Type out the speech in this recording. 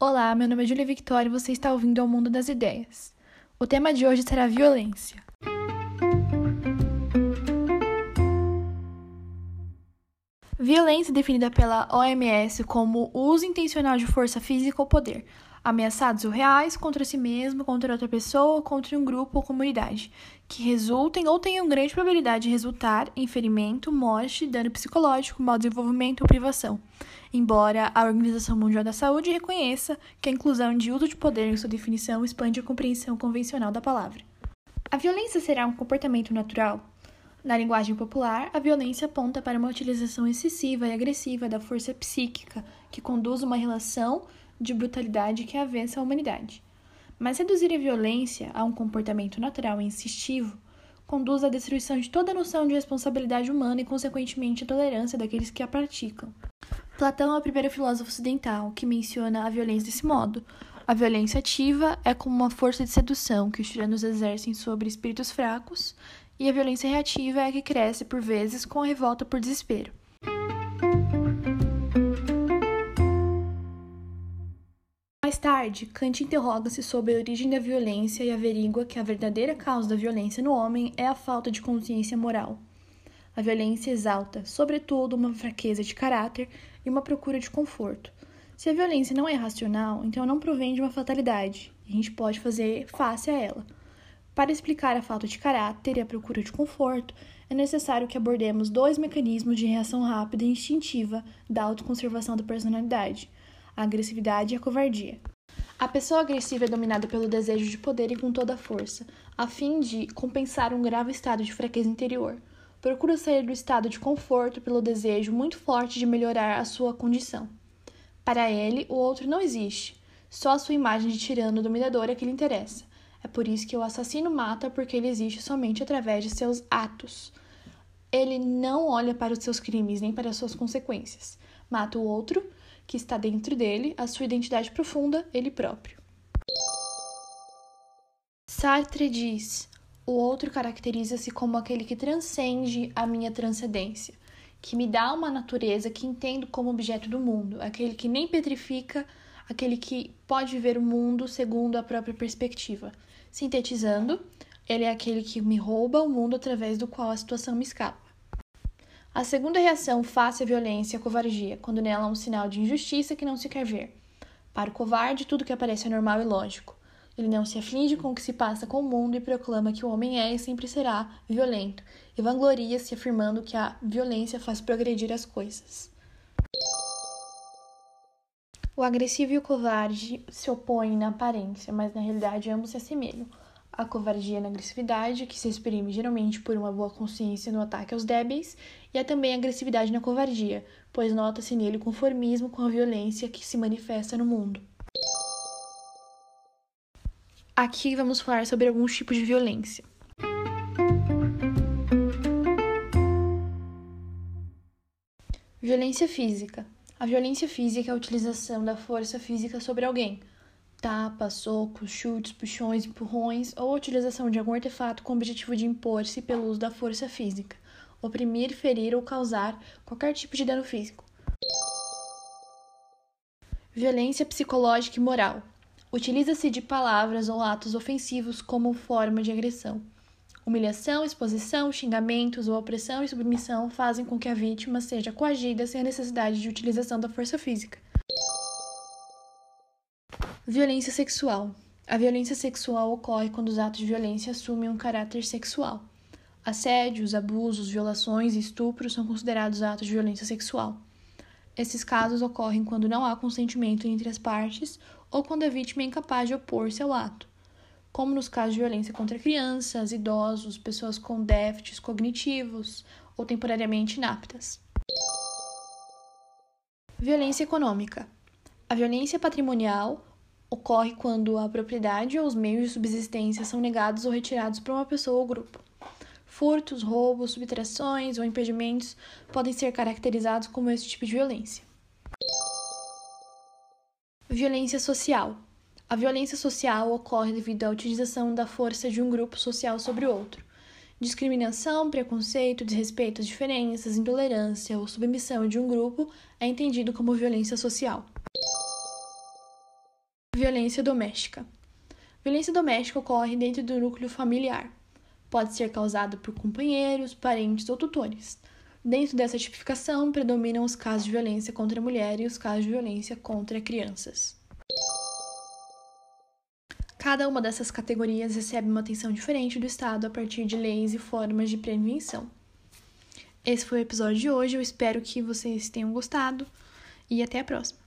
Olá, meu nome é Julia Victoria e você está ouvindo ao Mundo das Ideias. O tema de hoje será violência. Violência é definida pela OMS como uso intencional de força física ou poder, ameaçados ou reais contra si mesmo, contra outra pessoa, contra um grupo ou comunidade, que resultem ou tenham grande probabilidade de resultar em ferimento, morte, dano psicológico, mau desenvolvimento ou privação. Embora a Organização Mundial da Saúde reconheça que a inclusão de uso de poder em sua definição expande a compreensão convencional da palavra. A violência será um comportamento natural? Na linguagem popular, a violência aponta para uma utilização excessiva e agressiva da força psíquica que conduz uma relação de brutalidade que avessa a humanidade. Mas reduzir a violência a um comportamento natural e insistivo conduz à destruição de toda noção de responsabilidade humana e, consequentemente, à tolerância daqueles que a praticam. Platão é o primeiro filósofo ocidental que menciona a violência desse modo. A violência ativa é como uma força de sedução que os tiranos exercem sobre espíritos fracos, e a violência reativa é a que cresce, por vezes, com a revolta por desespero. Mais tarde, Kant interroga-se sobre a origem da violência e averigua que a verdadeira causa da violência no homem é a falta de consciência moral. A violência exalta, sobretudo, uma fraqueza de caráter e uma procura de conforto. Se a violência não é racional, então não provém de uma fatalidade, e a gente pode fazer face a ela. Para explicar a falta de caráter e a procura de conforto, é necessário que abordemos dois mecanismos de reação rápida e instintiva da autoconservação da personalidade a agressividade e a covardia. A pessoa agressiva é dominada pelo desejo de poder e com toda a força, a fim de compensar um grave estado de fraqueza interior. Procura sair do estado de conforto pelo desejo muito forte de melhorar a sua condição. Para ele, o outro não existe, só a sua imagem de tirano dominador é que lhe interessa. É por isso que o assassino mata, porque ele existe somente através de seus atos. Ele não olha para os seus crimes nem para as suas consequências. Mata o outro que está dentro dele, a sua identidade profunda, ele próprio. Sartre diz: o outro caracteriza-se como aquele que transcende a minha transcendência, que me dá uma natureza que entendo como objeto do mundo, aquele que nem petrifica, aquele que pode ver o mundo segundo a própria perspectiva. Sintetizando, ele é aquele que me rouba o mundo através do qual a situação me escapa. A segunda reação face à violência é a covardia, quando nela há um sinal de injustiça que não se quer ver. Para o covarde, tudo que aparece é normal e lógico. Ele não se aflige com o que se passa com o mundo e proclama que o homem é e sempre será violento, e vangloria-se afirmando que a violência faz progredir as coisas. O agressivo e o covarde se opõem na aparência, mas na realidade ambos se assemelham a covardia na agressividade, que se exprime geralmente por uma boa consciência no ataque aos débeis, e há também a agressividade na covardia, pois nota-se nele conformismo com a violência que se manifesta no mundo. Aqui vamos falar sobre alguns tipos de violência. Violência física. A violência física é a utilização da força física sobre alguém, tapas, socos, chutes, puxões, empurrões ou a utilização de algum artefato com o objetivo de impor-se pelo uso da força física, oprimir, ferir ou causar qualquer tipo de dano físico. Violência psicológica e moral. Utiliza-se de palavras ou atos ofensivos como forma de agressão. Humilhação, exposição, xingamentos ou opressão e submissão fazem com que a vítima seja coagida sem a necessidade de utilização da força física. Violência sexual. A violência sexual ocorre quando os atos de violência assumem um caráter sexual. Assédios, abusos, violações e estupros são considerados atos de violência sexual. Esses casos ocorrem quando não há consentimento entre as partes ou quando a vítima é incapaz de opor-se ao ato, como nos casos de violência contra crianças, idosos, pessoas com déficits cognitivos ou temporariamente inaptas. Violência econômica. A violência patrimonial ocorre quando a propriedade ou os meios de subsistência são negados ou retirados por uma pessoa ou grupo. Furtos, roubos, subtrações ou impedimentos podem ser caracterizados como esse tipo de violência. Violência social. A violência social ocorre devido à utilização da força de um grupo social sobre outro. Discriminação, preconceito, desrespeito às diferenças, intolerância ou submissão de um grupo é entendido como violência social. Violência doméstica. Violência doméstica ocorre dentro do núcleo familiar. Pode ser causada por companheiros, parentes ou tutores. Dentro dessa tipificação, predominam os casos de violência contra a mulher e os casos de violência contra crianças. Cada uma dessas categorias recebe uma atenção diferente do Estado a partir de leis e formas de prevenção. Esse foi o episódio de hoje, eu espero que vocês tenham gostado e até a próxima.